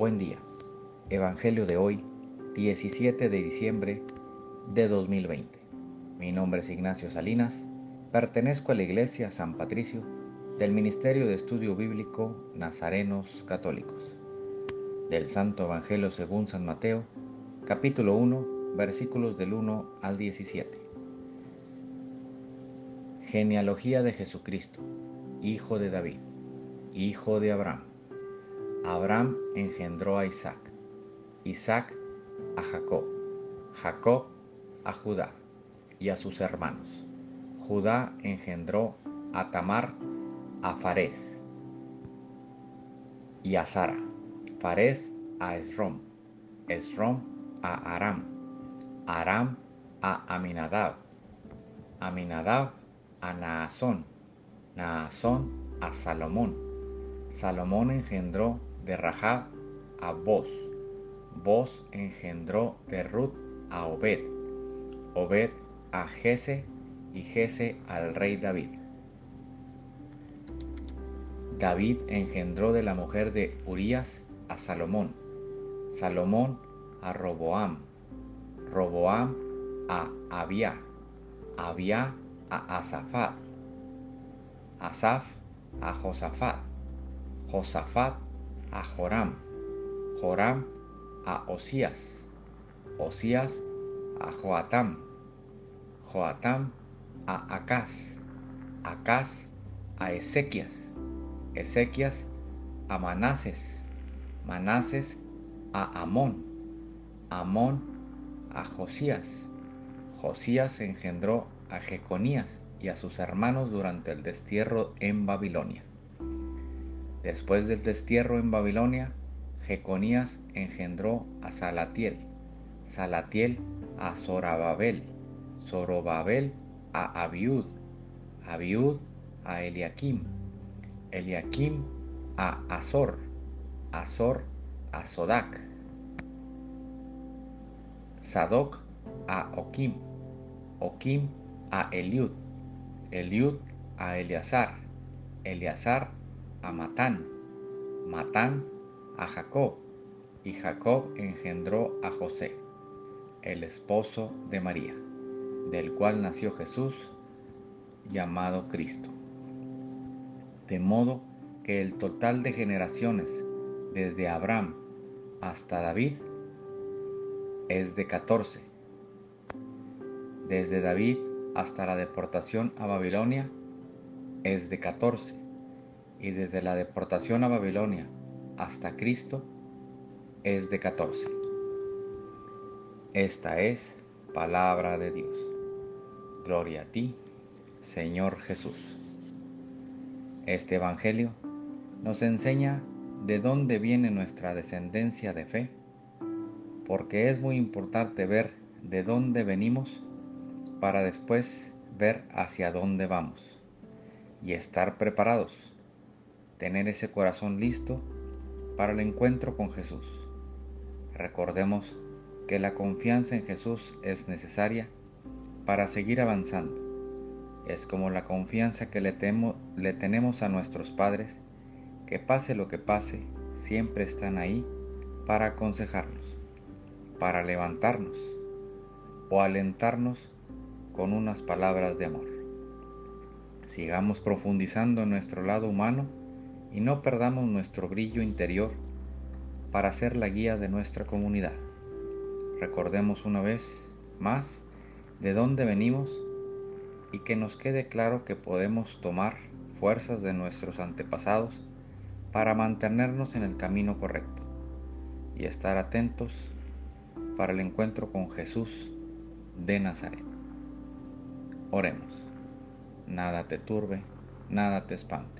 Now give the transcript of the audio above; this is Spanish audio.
Buen día. Evangelio de hoy, 17 de diciembre de 2020. Mi nombre es Ignacio Salinas, pertenezco a la Iglesia San Patricio del Ministerio de Estudio Bíblico Nazarenos Católicos. Del Santo Evangelio según San Mateo, capítulo 1, versículos del 1 al 17. Genealogía de Jesucristo, hijo de David, hijo de Abraham. Abraham engendró a Isaac, Isaac a Jacob, Jacob a Judá y a sus hermanos. Judá engendró a Tamar, a Fares y a Sara, Fares a Esrom, Esrom a Aram, Aram a Aminadab, Aminadab a Naasón, Naasón a Salomón, Salomón engendró de Rahab a Boz, Boz engendró de Ruth a Obed, Obed a Jese y Jese al rey David. David engendró de la mujer de Urías a Salomón, Salomón a Roboam, Roboam a Abia, Abia a Asafat, Asaf a Josafat, Josafat a Joram, Joram a Osías, Osías a Joatam, Joatam a Acaz, Acaz a Ezequias, Ezequias a Manases, Manases a Amón, Amón a Josías, Josías engendró a Jeconías y a sus hermanos durante el destierro en Babilonia. Después del destierro en Babilonia, Jeconías engendró a Salatiel, Salatiel a Zorobabel, Zorobabel a Abiud, Abiud a Eliakim, Eliakim a Azor, Azor a Sodac, Sadoc a Okim, Okim a Eliud, Eliud a Eleazar, Eleazar a Matán, Matán a Jacob, y Jacob engendró a José, el esposo de María, del cual nació Jesús, llamado Cristo. De modo que el total de generaciones desde Abraham hasta David es de 14. Desde David hasta la deportación a Babilonia es de 14 y desde la deportación a Babilonia hasta Cristo es de 14. Esta es palabra de Dios. Gloria a ti, Señor Jesús. Este Evangelio nos enseña de dónde viene nuestra descendencia de fe, porque es muy importante ver de dónde venimos para después ver hacia dónde vamos y estar preparados, tener ese corazón listo para el encuentro con Jesús. Recordemos que la confianza en Jesús es necesaria para seguir avanzando. Es como la confianza que le, tenemos a nuestros padres, que pase lo que pase, siempre están ahí para aconsejarnos, para levantarnos o alentarnos con unas palabras de amor. Sigamos profundizando en nuestro lado humano y no perdamos nuestro brillo interior para ser la guía de nuestra comunidad. Recordemos una vez más de dónde venimos y que nos quede claro que podemos tomar fuerzas de nuestros antepasados para mantenernos en el camino correcto y estar atentos para el encuentro con Jesús de Nazaret. Oremos. Nada te turbe, nada te espante,